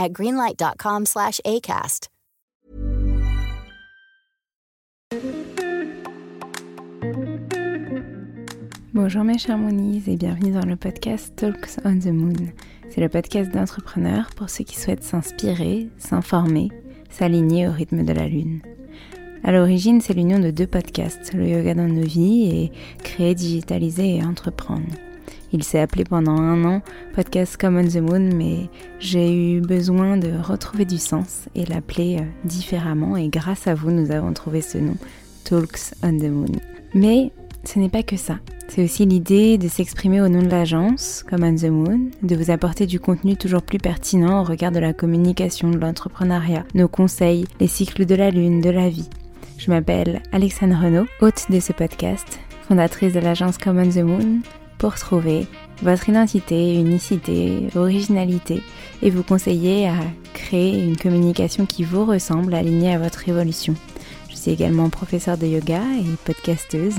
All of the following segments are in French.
at greenlight.com/acast. Bonjour mes chers Moonies et bienvenue dans le podcast Talks on the Moon. C'est le podcast d'entrepreneurs pour ceux qui souhaitent s'inspirer, s'informer, s'aligner au rythme de la lune. À l'origine, c'est l'union de deux podcasts, le yoga dans nos vies et créer, digitaliser et entreprendre. Il s'est appelé pendant un an Podcast Come on the Moon, mais j'ai eu besoin de retrouver du sens et l'appeler euh, différemment. Et grâce à vous, nous avons trouvé ce nom, Talks on the Moon. Mais ce n'est pas que ça. C'est aussi l'idée de s'exprimer au nom de l'agence, comme on the Moon, de vous apporter du contenu toujours plus pertinent au regard de la communication, de l'entrepreneuriat, nos conseils, les cycles de la lune, de la vie. Je m'appelle Alexandre Renaud, hôte de ce podcast, fondatrice de l'agence Come on the Moon, pour trouver votre identité, unicité, originalité et vous conseiller à créer une communication qui vous ressemble, alignée à votre évolution. Je suis également professeure de yoga et podcasteuse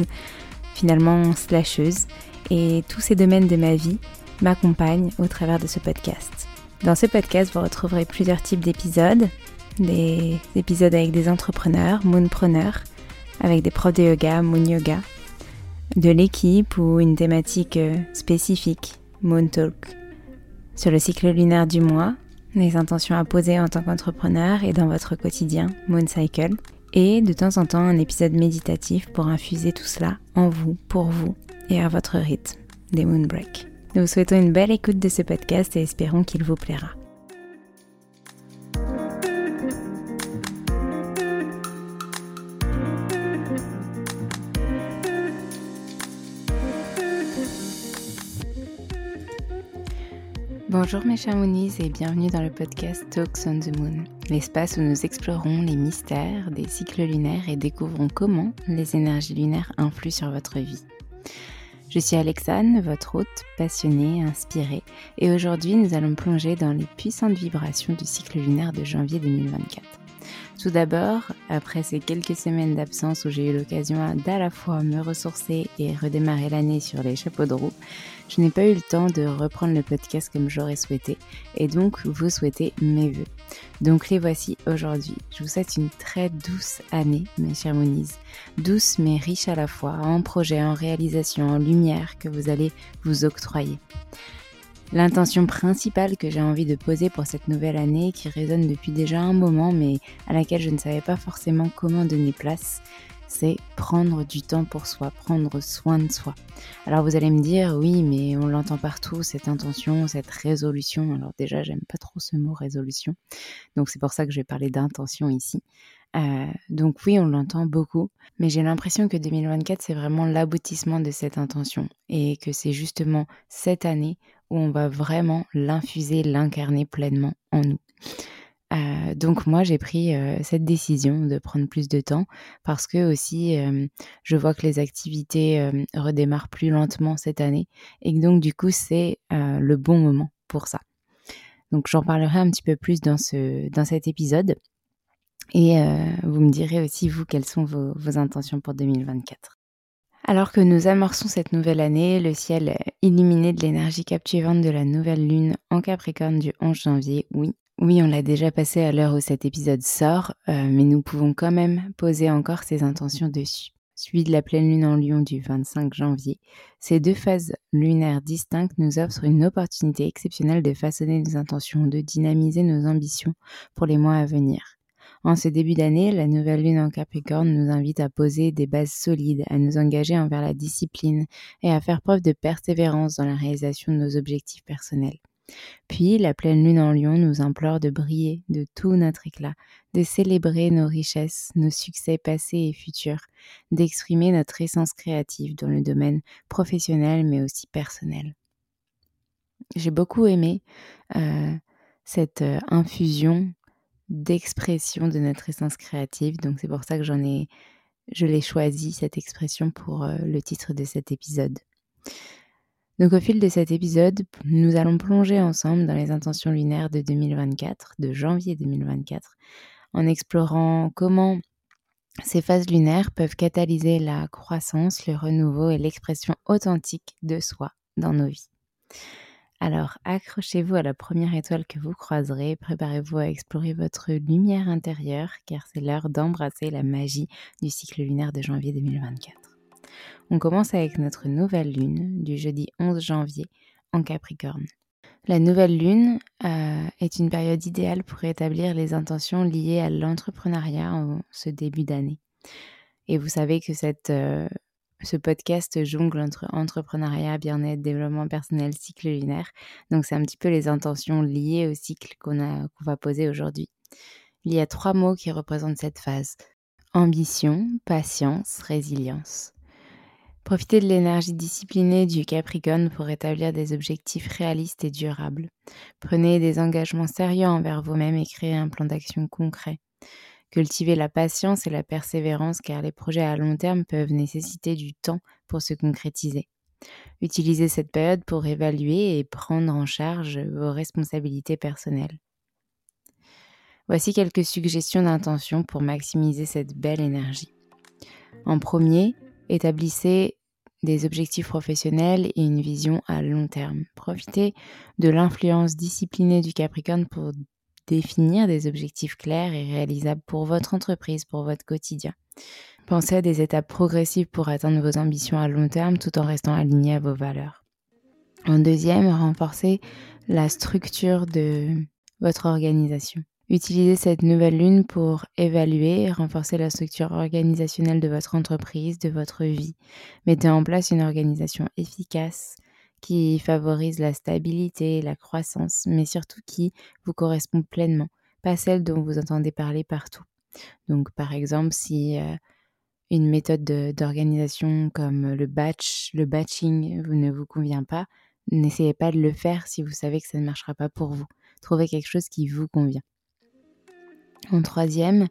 finalement slasheuse, et tous ces domaines de ma vie m'accompagnent au travers de ce podcast. Dans ce podcast, vous retrouverez plusieurs types d'épisodes, des épisodes avec des entrepreneurs, moonpreneurs, avec des profs de yoga, moon yoga, de l'équipe ou une thématique euh, spécifique, moon talk, sur le cycle lunaire du mois, les intentions à poser en tant qu'entrepreneur et dans votre quotidien, moon cycle, et de temps en temps un épisode méditatif pour infuser tout cela en vous, pour vous et à votre rythme, des Moonbreak. Nous vous souhaitons une belle écoute de ce podcast et espérons qu'il vous plaira. Bonjour mes chers Moonies et bienvenue dans le podcast Talks on the Moon, l'espace où nous explorons les mystères des cycles lunaires et découvrons comment les énergies lunaires influent sur votre vie. Je suis Alexane, votre hôte, passionnée, inspirée, et aujourd'hui nous allons plonger dans les puissantes vibrations du cycle lunaire de janvier 2024. Tout d'abord, après ces quelques semaines d'absence où j'ai eu l'occasion d'à la fois me ressourcer et redémarrer l'année sur les chapeaux de roue, je n'ai pas eu le temps de reprendre le podcast comme j'aurais souhaité et donc vous souhaitez mes voeux. Donc les voici aujourd'hui. Je vous souhaite une très douce année, mes chers Moniz. Douce mais riche à la fois, en projets, en réalisation, en lumière que vous allez vous octroyer. L'intention principale que j'ai envie de poser pour cette nouvelle année, qui résonne depuis déjà un moment, mais à laquelle je ne savais pas forcément comment donner place, c'est prendre du temps pour soi, prendre soin de soi. Alors vous allez me dire, oui, mais on l'entend partout, cette intention, cette résolution. Alors déjà, j'aime pas trop ce mot résolution, donc c'est pour ça que je vais parler d'intention ici. Euh, donc oui, on l'entend beaucoup, mais j'ai l'impression que 2024, c'est vraiment l'aboutissement de cette intention et que c'est justement cette année où on va vraiment l'infuser, l'incarner pleinement en nous. Euh, donc moi j'ai pris euh, cette décision de prendre plus de temps parce que aussi euh, je vois que les activités redémarrent plus lentement cette année et que donc du coup c'est le bon moment pour ça. Donc j'en parlerai un petit peu plus dans, ce, dans cet épisode. Et euh, vous me direz aussi, vous, quelles sont vos, vos intentions pour 2024. Alors que nous amorçons cette nouvelle année, le ciel illuminé de l'énergie captivante de la nouvelle lune en Capricorne du 11 janvier, oui, oui, on l'a déjà passé à l'heure où cet épisode sort, euh, mais nous pouvons quand même poser encore ses intentions dessus. Suivi de la pleine lune en Lion du 25 janvier, ces deux phases lunaires distinctes nous offrent une opportunité exceptionnelle de façonner nos intentions, de dynamiser nos ambitions pour les mois à venir. En ce début d'année, la nouvelle lune en Capricorne nous invite à poser des bases solides, à nous engager envers la discipline et à faire preuve de persévérance dans la réalisation de nos objectifs personnels. Puis la pleine lune en lion nous implore de briller de tout notre éclat, de célébrer nos richesses, nos succès passés et futurs, d'exprimer notre essence créative dans le domaine professionnel mais aussi personnel. J'ai beaucoup aimé euh, cette euh, infusion d'expression de notre essence créative. Donc c'est pour ça que j'en je l'ai choisi cette expression pour euh, le titre de cet épisode. Donc au fil de cet épisode, nous allons plonger ensemble dans les intentions lunaires de 2024, de janvier 2024, en explorant comment ces phases lunaires peuvent catalyser la croissance, le renouveau et l'expression authentique de soi dans nos vies. Alors accrochez-vous à la première étoile que vous croiserez, préparez-vous à explorer votre lumière intérieure car c'est l'heure d'embrasser la magie du cycle lunaire de janvier 2024. On commence avec notre nouvelle lune du jeudi 11 janvier en Capricorne. La nouvelle lune euh, est une période idéale pour établir les intentions liées à l'entrepreneuriat en ce début d'année. Et vous savez que euh, ce podcast jongle entre entrepreneuriat, bien-être, développement personnel, cycle lunaire. Donc c'est un petit peu les intentions liées au cycle qu'on va poser aujourd'hui. Il y a trois mots qui représentent cette phase. Ambition, patience, résilience. Profitez de l'énergie disciplinée du Capricorne pour établir des objectifs réalistes et durables. Prenez des engagements sérieux envers vous-même et créez un plan d'action concret. Cultiver la patience et la persévérance car les projets à long terme peuvent nécessiter du temps pour se concrétiser. Utilisez cette période pour évaluer et prendre en charge vos responsabilités personnelles. Voici quelques suggestions d'intention pour maximiser cette belle énergie. En premier, établissez des objectifs professionnels et une vision à long terme. Profitez de l'influence disciplinée du Capricorne pour définir des objectifs clairs et réalisables pour votre entreprise, pour votre quotidien. Pensez à des étapes progressives pour atteindre vos ambitions à long terme tout en restant aligné à vos valeurs. En deuxième, renforcez la structure de votre organisation. Utilisez cette nouvelle lune pour évaluer et renforcer la structure organisationnelle de votre entreprise, de votre vie. Mettez en place une organisation efficace, qui favorise la stabilité, la croissance, mais surtout qui vous correspond pleinement, pas celle dont vous entendez parler partout. Donc par exemple, si euh, une méthode d'organisation comme le batch, le batching ne vous convient pas, n'essayez pas de le faire si vous savez que ça ne marchera pas pour vous. Trouvez quelque chose qui vous convient. En troisième,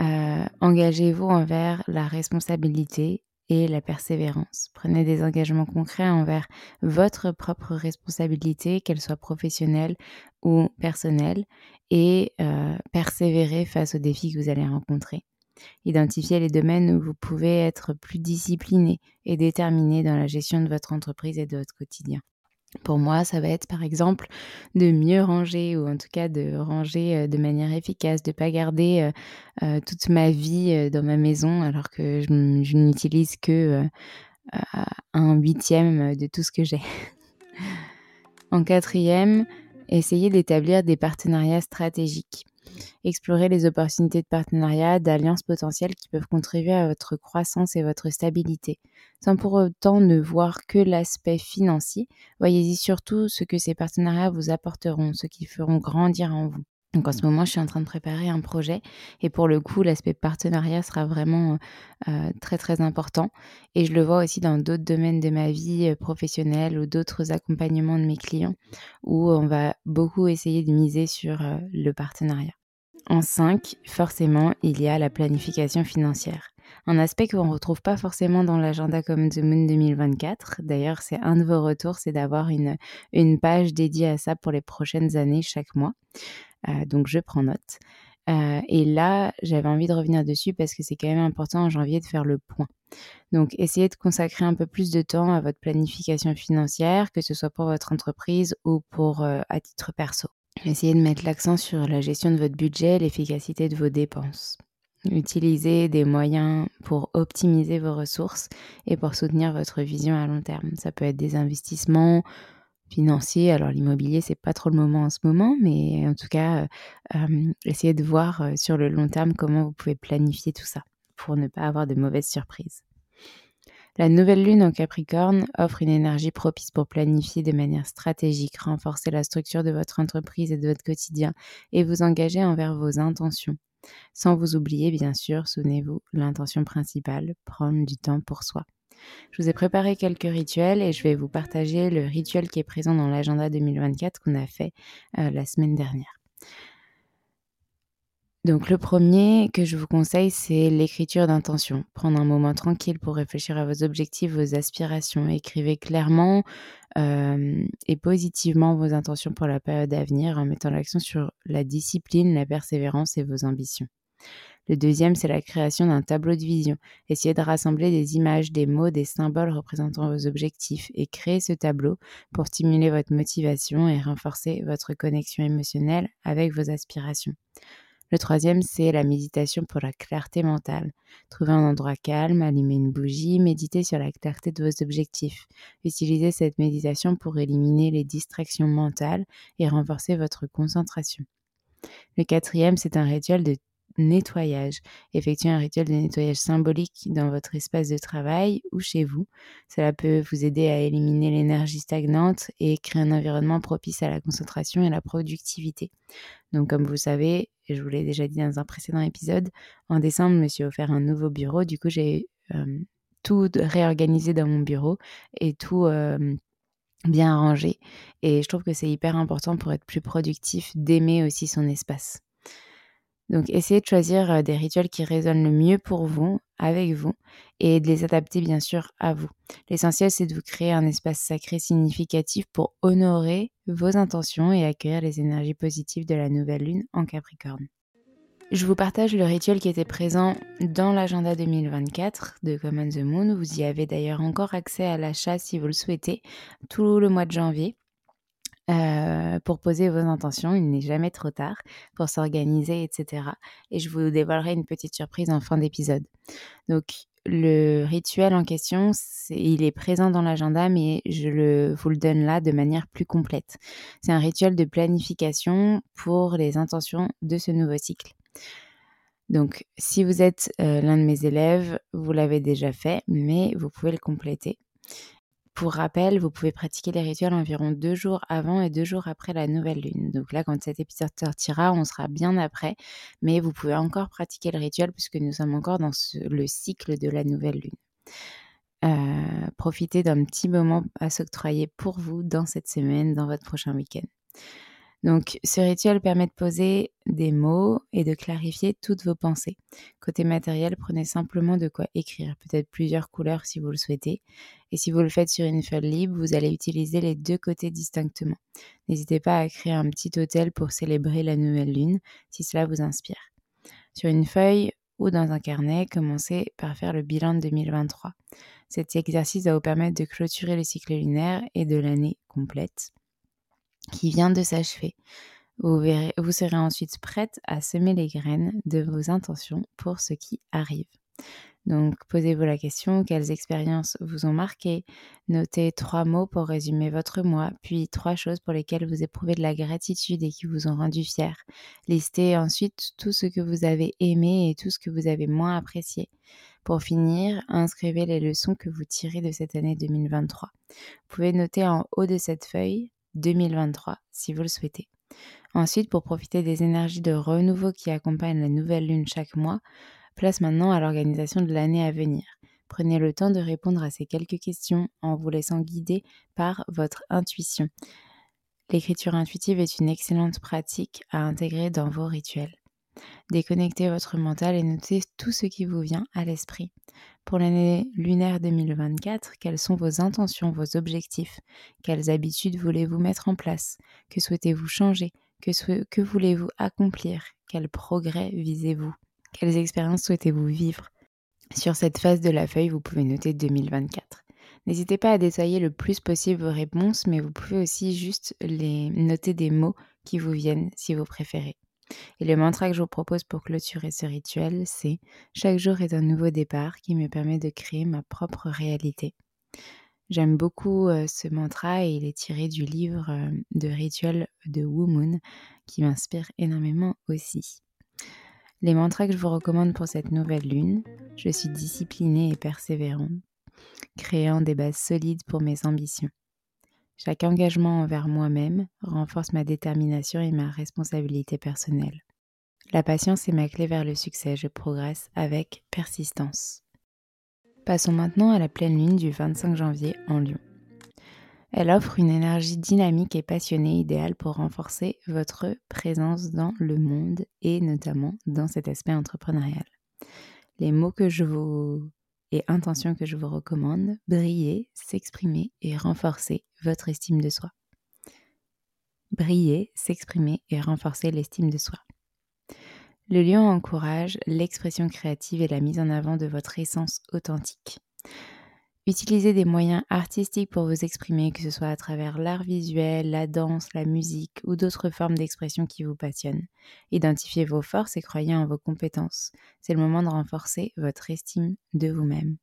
euh, engagez-vous envers la responsabilité et la persévérance. Prenez des engagements concrets envers votre propre responsabilité, qu'elle soit professionnelle ou personnelle, et euh, persévérez face aux défis que vous allez rencontrer. Identifiez les domaines où vous pouvez être plus discipliné et déterminé dans la gestion de votre entreprise et de votre quotidien. Pour moi, ça va être par exemple de mieux ranger ou en tout cas de ranger euh, de manière efficace, de ne pas garder euh, euh, toute ma vie dans ma maison alors que je, n'utilise que un huitième de tout ce que j'ai. en quatrième, essayez d'établir des partenariats stratégiques. Explorer les opportunités de partenariat, d'alliances potentielles qui peuvent contribuer à votre croissance et votre stabilité. Sans pour autant ne voir que l'aspect financier, voyez-y surtout ce que ces partenariats vous apporteront, ce qui feront grandir en vous. Donc en ce moment, je suis en train de préparer un projet et pour le coup, l'aspect partenariat sera vraiment euh, très très important. Et je le vois aussi dans d'autres domaines de ma vie euh, professionnelle ou d'autres accompagnements de mes clients où on va beaucoup essayer de miser sur euh, le partenariat. En 5, forcément, il y a la planification financière. Un aspect qu'on ne retrouve pas forcément dans l'agenda comme The Moon 2024. D'ailleurs, c'est un de vos retours, c'est d'avoir une, une page dédiée à ça pour les prochaines années chaque mois. Euh, donc je prends note. Euh, et là, j'avais envie de revenir dessus parce que c'est quand même important en janvier de faire le point. Donc, essayez de consacrer un peu plus de temps à votre planification financière, que ce soit pour votre entreprise ou pour euh, à titre perso. Essayez de mettre l'accent sur la gestion de votre budget, l'efficacité de vos dépenses. Utilisez des moyens pour optimiser vos ressources et pour soutenir votre vision à long terme. Ça peut être des investissements, financier. Alors l'immobilier, c'est pas trop le moment en ce moment, mais en tout cas, euh, essayez de voir sur le long terme comment vous pouvez planifier tout ça pour ne pas avoir de mauvaises surprises. La nouvelle lune en Capricorne offre une énergie propice pour planifier de manière stratégique, renforcer la structure de votre entreprise et de votre quotidien et vous engager envers vos intentions. Sans vous oublier, bien sûr, souvenez-vous, l'intention principale, prendre du temps pour soi. Je vous ai préparé quelques rituels et je vais vous partager le rituel qui est présent dans l'agenda 2024 qu'on a fait euh, la semaine dernière. Donc le premier que je vous conseille, c'est l'écriture d'intention. Prendre un moment tranquille pour réfléchir à vos objectifs, vos aspirations. Écrivez clairement euh, et positivement vos intentions pour la période à venir en mettant l'accent sur la discipline, la persévérance et vos ambitions. Le deuxième, c'est la création d'un tableau de vision. Essayez de rassembler des images, des mots, des symboles représentant vos objectifs et créer ce tableau pour stimuler votre motivation et renforcer votre connexion émotionnelle avec vos aspirations. Le troisième, c'est la méditation pour la clarté mentale. Trouvez un endroit calme, allumez une bougie, méditez sur la clarté de vos objectifs. Utilisez cette méditation pour éliminer les distractions mentales et renforcer votre concentration. Le quatrième, c'est un rituel de nettoyage. Effectuez un rituel de nettoyage symbolique dans votre espace de travail ou chez vous. Cela peut vous aider à éliminer l'énergie stagnante et créer un environnement propice à la concentration et à la productivité. Donc comme vous savez, et je vous l'ai déjà dit dans un précédent épisode, en décembre, je me suis offert un nouveau bureau. Du coup, j'ai euh, tout réorganisé dans mon bureau et tout... Euh, bien rangé et je trouve que c'est hyper important pour être plus productif d'aimer aussi son espace. Donc essayez de choisir des rituels qui résonnent le mieux pour vous, avec vous, et de les adapter bien sûr à vous. L'essentiel, c'est de vous créer un espace sacré significatif pour honorer vos intentions et accueillir les énergies positives de la nouvelle lune en Capricorne. Je vous partage le rituel qui était présent dans l'agenda 2024 de Common the Moon. Vous y avez d'ailleurs encore accès à l'achat si vous le souhaitez tout le mois de janvier. Euh, pour poser vos intentions. Il n'est jamais trop tard pour s'organiser, etc. Et je vous dévoilerai une petite surprise en fin d'épisode. Donc, le rituel en question, il est présent dans l'agenda, mais je le, vous le donne là de manière plus complète. C'est un rituel de planification pour les intentions de ce nouveau cycle. Donc, si vous êtes euh, l'un de mes élèves, vous l'avez déjà fait, mais vous pouvez le compléter. Pour rappel, vous pouvez pratiquer les rituels environ deux jours avant et deux jours après la nouvelle lune. Donc là, quand cet épisode sortira, on sera bien après, mais vous pouvez encore pratiquer le rituel puisque nous sommes encore dans le cycle de la nouvelle lune. Euh, profitez d'un petit moment à s'octroyer pour vous dans cette semaine, dans votre prochain week-end. Donc, ce rituel permet de poser des mots et de clarifier toutes vos pensées. Côté matériel, prenez simplement de quoi écrire, peut-être plusieurs couleurs si vous le souhaitez. Et si vous le faites sur une feuille libre, vous allez utiliser les deux côtés distinctement. N'hésitez pas à créer un petit hôtel pour célébrer la nouvelle lune, si cela vous inspire. Sur une feuille ou dans un carnet, commencez par faire le bilan de 2023. Cet exercice va vous permettre de clôturer le cycle lunaire et de l'année complète qui vient de s'achever. Vous, serez ensuite prête à semer les graines de vos intentions pour ce qui arrive. Donc, posez-vous la question, quelles expériences vous ont marqué Notez trois mots pour résumer votre mois, puis trois choses pour lesquelles vous éprouvez de la gratitude et qui vous ont rendu fier. Listez ensuite tout ce que vous avez aimé et tout ce que vous avez moins apprécié. Pour finir, inscrivez les leçons que vous tirez de cette année 2023. Vous pouvez noter en haut de cette feuille 2023 si vous le souhaitez. Ensuite, pour profiter des énergies de renouveau qui accompagnent la nouvelle lune chaque mois, place maintenant à l'organisation de l'année à venir. Prenez le temps de répondre à ces quelques questions en vous laissant guider par votre intuition. L'écriture intuitive est une excellente pratique à intégrer dans vos rituels. Déconnectez votre mental et notez tout ce qui vous vient à l'esprit. Pour l'année lunaire 2024, quelles sont vos intentions, vos objectifs? Quelles habitudes voulez-vous mettre en place? Que souhaitez-vous changer? Que, voulez-vous accomplir? Quel progrès visez-vous? Quelles expériences souhaitez-vous vivre? Sur cette phase de la feuille, vous pouvez noter 2024. N'hésitez pas à détailler le plus possible vos réponses, mais vous pouvez aussi juste les noter des mots qui vous viennent si vous préférez. Et le mantra que je vous propose pour clôturer ce rituel, c'est Chaque jour est un nouveau départ qui me permet de créer ma propre réalité. J'aime beaucoup euh, ce mantra et il est tiré du livre euh, de rituel de Wu Moon qui m'inspire énormément aussi. Les mantras que je vous recommande pour cette nouvelle lune, je suis disciplinée et persévérante, créant des bases solides pour mes ambitions. Chaque engagement envers moi-même renforce ma détermination et ma responsabilité personnelle. La patience est ma clé vers le succès, je progresse avec persistance. Passons maintenant à la pleine lune du 25 janvier en Lyon. Elle offre une énergie dynamique et passionnée idéale pour renforcer votre présence dans le monde et notamment dans cet aspect entrepreneurial. Les mots que je vous et intentions que je vous recommande, briller, s'exprimer et renforcer votre estime de soi. Briller, s'exprimer et renforcer l'estime de soi. Le lion encourage l'expression créative et la mise en avant de votre essence authentique. Utilisez des moyens artistiques pour vous exprimer, que ce soit à travers l'art visuel, la danse, la musique ou d'autres formes d'expression qui vous passionnent. Identifiez vos forces et croyez en vos compétences. C'est le moment de renforcer votre estime de vous-même.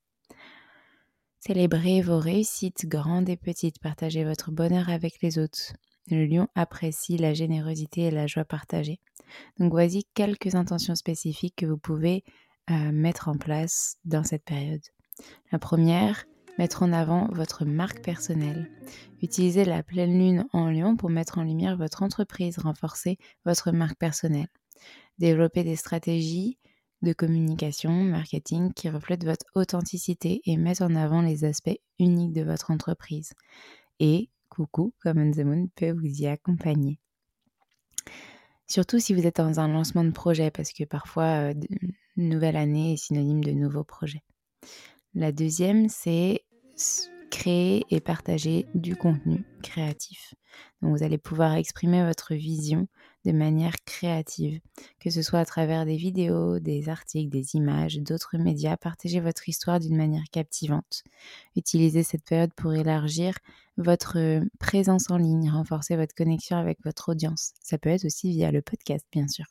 Célébrez vos réussites grandes et petites, partagez votre bonheur avec les autres. Le lion apprécie la générosité et la joie partagée. Donc voici quelques intentions spécifiques que vous pouvez euh, mettre en place dans cette période. La première, mettre en avant votre marque personnelle. Utilisez la pleine lune en lion pour mettre en lumière votre entreprise, renforcer votre marque personnelle. Développer des stratégies de communication, marketing qui reflètent votre authenticité et mettent en avant les aspects uniques de votre entreprise. Et coucou, Common the Moon peut vous y accompagner. Surtout si vous êtes dans un lancement de projet, parce que parfois, une nouvelle année est synonyme de nouveaux projets. La deuxième, c'est créer et partager du contenu créatif. Vous allez pouvoir exprimer votre vision de manière créative, que ce soit à travers des vidéos, des articles, des images, d'autres médias. Partagez votre histoire d'une manière captivante. Utilisez cette période pour élargir votre présence en ligne, renforcer votre connexion avec votre audience. Ça peut être aussi via le podcast, bien sûr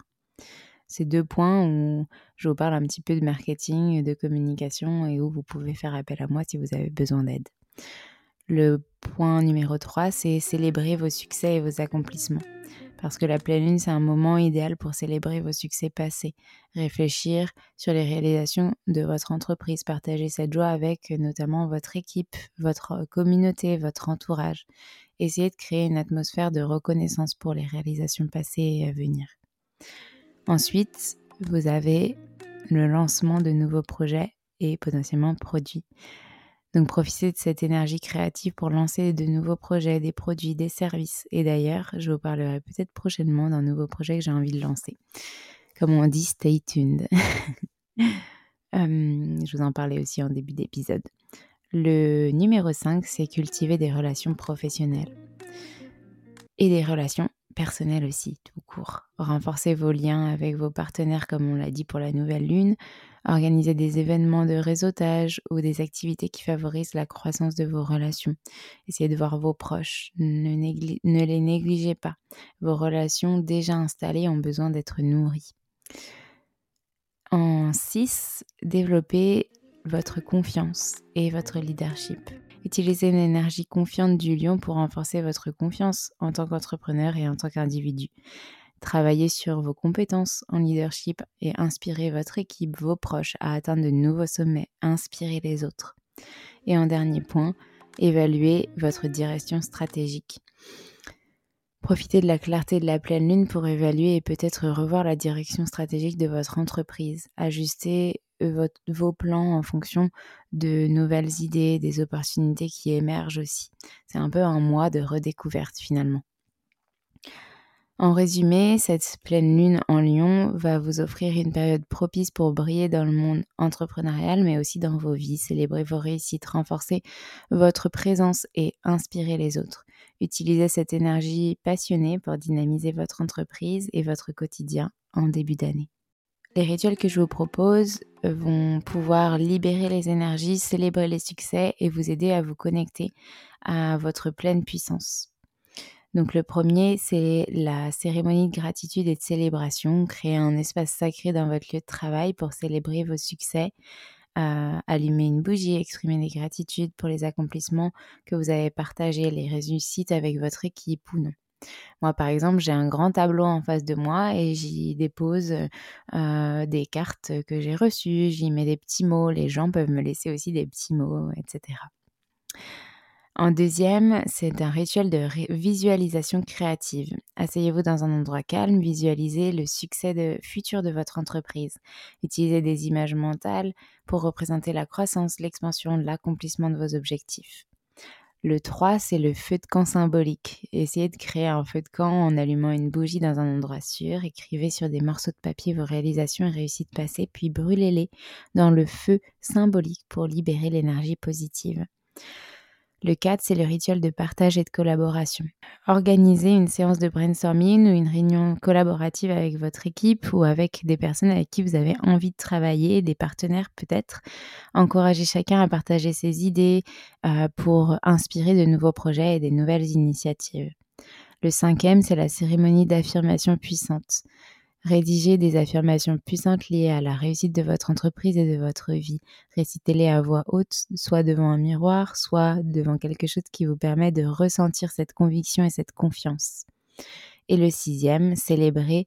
ces deux points où je vous parle un petit peu de marketing, de communication et où vous pouvez faire appel à moi si vous avez besoin d'aide. Le point numéro 3, c'est célébrer vos succès et vos accomplissements. Parce que la pleine lune, c'est un moment idéal pour célébrer vos succès passés, réfléchir sur les réalisations de votre entreprise, partager cette joie avec notamment votre équipe, votre communauté, votre entourage. Essayez de créer une atmosphère de reconnaissance pour les réalisations passées et à venir. Ensuite, vous avez le lancement de nouveaux projets et potentiellement produits. Donc profitez de cette énergie créative pour lancer de nouveaux projets, des produits, des services. Et d'ailleurs, je vous parlerai peut-être prochainement d'un nouveau projet que j'ai envie de lancer. Comme on dit, stay tuned. Euh, je vous en parlais aussi en début d'épisode. Le numéro 5, c'est cultiver des relations professionnelles et des relations personnel aussi, tout court. Renforcez vos liens avec vos partenaires, comme on l'a dit pour la nouvelle lune. Organisez des événements de réseautage ou des activités qui favorisent la croissance de vos relations. Essayez de voir vos proches. Ne, les négligez pas. Vos relations déjà installées ont besoin d'être nourries. En 6, développez votre confiance et votre leadership. Utilisez une énergie confiante du lion pour renforcer votre confiance en tant qu'entrepreneur et en tant qu'individu. Travaillez sur vos compétences en leadership et inspirez votre équipe, vos proches à atteindre de nouveaux sommets. Inspirez les autres. Et en dernier point, évaluez votre direction stratégique. Profitez de la clarté de la pleine lune pour évaluer et peut-être revoir la direction stratégique de votre entreprise. Ajustez vos plans en fonction de nouvelles idées, des opportunités qui émergent aussi. C'est un peu un mois de redécouverte finalement. En résumé, cette pleine lune en lion va vous offrir une période propice pour briller dans le monde entrepreneurial, mais aussi dans vos vies, célébrer vos réussites, renforcer votre présence et inspirer les autres. Utilisez cette énergie passionnée pour dynamiser votre entreprise et votre quotidien en début d'année. Les rituels que je vous propose vont pouvoir libérer les énergies, célébrer les succès et vous aider à vous connecter à votre pleine puissance. Donc le premier, c'est la cérémonie de gratitude et de célébration. Créer un espace sacré dans votre lieu de travail pour célébrer vos succès. Euh, allumer une bougie, exprimer des gratitudes pour les accomplissements que vous avez partagés, les réussites avec votre équipe ou non. Moi, par exemple, j'ai un grand tableau en face de moi et j'y dépose des cartes que j'ai reçues, j'y mets des petits mots, les gens peuvent me laisser aussi des petits mots, etc. En deuxième, c'est un rituel de visualisation créative. Asseyez-vous dans un endroit calme, visualisez le succès futur de votre entreprise. Utilisez des images mentales pour représenter la croissance, l'expansion, l'accomplissement de vos objectifs. Le 3, c'est le feu de camp symbolique. Essayez de créer un feu de camp en allumant une bougie dans un endroit sûr. Écrivez sur des morceaux de papier vos réalisations et réussites passées, puis brûlez-les dans le feu symbolique pour libérer l'énergie positive. Le 4, c'est le rituel de partage et de collaboration. Organisez une séance de brainstorming ou une réunion collaborative avec votre équipe ou avec des personnes avec qui vous avez envie de travailler, des partenaires peut-être. Encouragez chacun à partager ses idées euh, pour inspirer de nouveaux projets et des nouvelles initiatives. Le cinquième, c'est la cérémonie d'affirmation puissante. Rédigez des affirmations puissantes liées à la réussite de votre entreprise et de votre vie. Récitez-les à voix haute, soit devant un miroir, soit devant quelque chose qui vous permet de ressentir cette conviction et cette confiance. Et le sixième, célébrez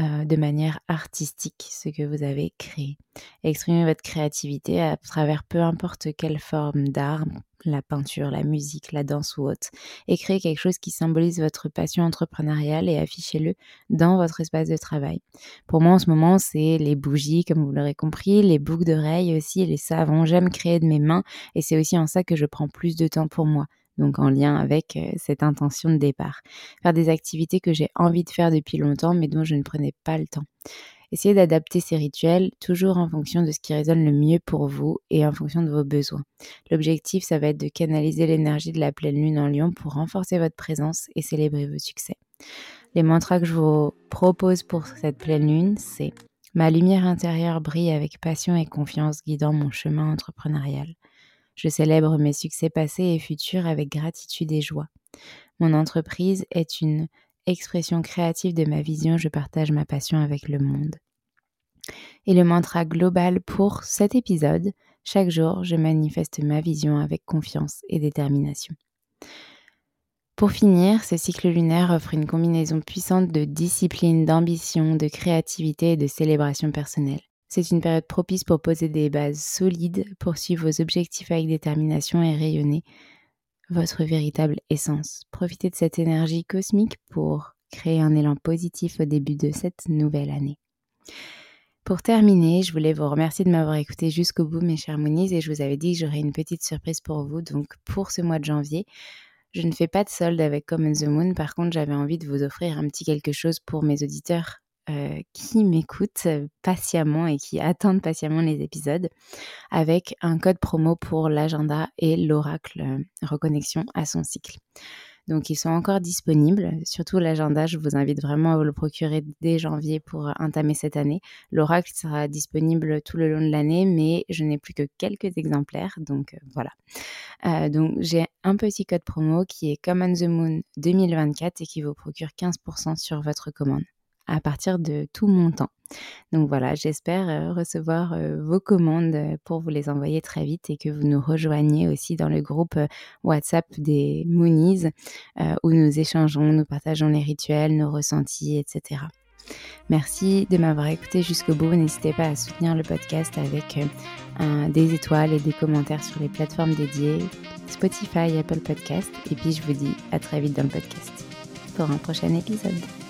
euh, de manière artistique ce que vous avez créé. Exprimez votre créativité à travers peu importe quelle forme d'art, la peinture, la musique, la danse ou autre, et créez quelque chose qui symbolise votre passion entrepreneuriale et affichez-le dans votre espace de travail. Pour moi en ce moment, c'est les bougies, comme vous l'aurez compris, les boucles d'oreilles aussi, les savons. J'aime créer de mes mains et c'est aussi en ça que je prends plus de temps pour moi donc en lien avec euh, cette intention de départ. Faire des activités que j'ai envie de faire depuis longtemps mais dont je ne prenais pas le temps. Essayez d'adapter ces rituels toujours en fonction de ce qui résonne le mieux pour vous et en fonction de vos besoins. L'objectif, ça va être de canaliser l'énergie de la pleine lune en lion pour renforcer votre présence et célébrer vos succès. Les mantras que je vous propose pour cette pleine lune, c'est Ma lumière intérieure brille avec passion et confiance guidant mon chemin entrepreneurial. Je célèbre mes succès passés et futurs avec gratitude et joie. Mon entreprise est une expression créative de ma vision, je partage ma passion avec le monde. Et le mantra global pour cet épisode, chaque jour, je manifeste ma vision avec confiance et détermination. Pour finir, ce cycle lunaire offre une combinaison puissante de discipline, d'ambition, de créativité et de célébration personnelle. C'est une période propice pour poser des bases solides, poursuivre vos objectifs avec détermination et rayonner votre véritable essence. Profitez de cette énergie cosmique pour créer un élan positif au début de cette nouvelle année. Pour terminer, je voulais vous remercier de m'avoir écouté jusqu'au bout, mes chers Moonies, et je vous avais dit que j'aurais une petite surprise pour vous. Donc, pour ce mois de janvier, je ne fais pas de solde avec Common the Moon. Par contre, j'avais envie de vous offrir un petit quelque chose pour mes auditeurs euh, qui m'écoutent patiemment et qui attendent patiemment les épisodes avec un code promo pour l'agenda et l'oracle euh, reconnexion à son cycle. Donc ils sont encore disponibles, surtout l'agenda, je vous invite vraiment à vous le procurer dès janvier pour entamer cette année. L'oracle sera disponible tout le long de l'année, mais je n'ai plus que quelques exemplaires, donc euh, voilà. donc j'ai un petit code promo qui est Common the Moon 2024 et qui vous procure 15% sur votre commande à partir de tout montant. Donc voilà, j'espère euh, recevoir euh, vos commandes euh, pour vous les envoyer très vite et que vous nous rejoigniez aussi dans le groupe WhatsApp des Moonies où nous échangeons, nous partageons les rituels, nos ressentis, etc. Merci de m'avoir écouté jusqu'au bout. N'hésitez pas à soutenir le podcast avec des étoiles et des commentaires sur les plateformes dédiées, Spotify, Apple Podcast. Et puis je vous dis à très vite dans le podcast pour un prochain épisode.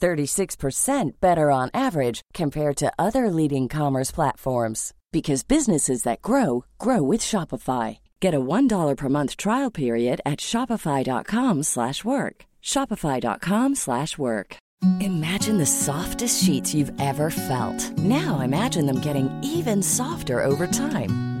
36% better on average compared to other leading commerce platforms because businesses that grow grow with Shopify. Get a $1 per month trial period at shopify.com/work. shopify.com/work. Imagine the softest sheets you've ever felt. Now imagine them getting even softer over time.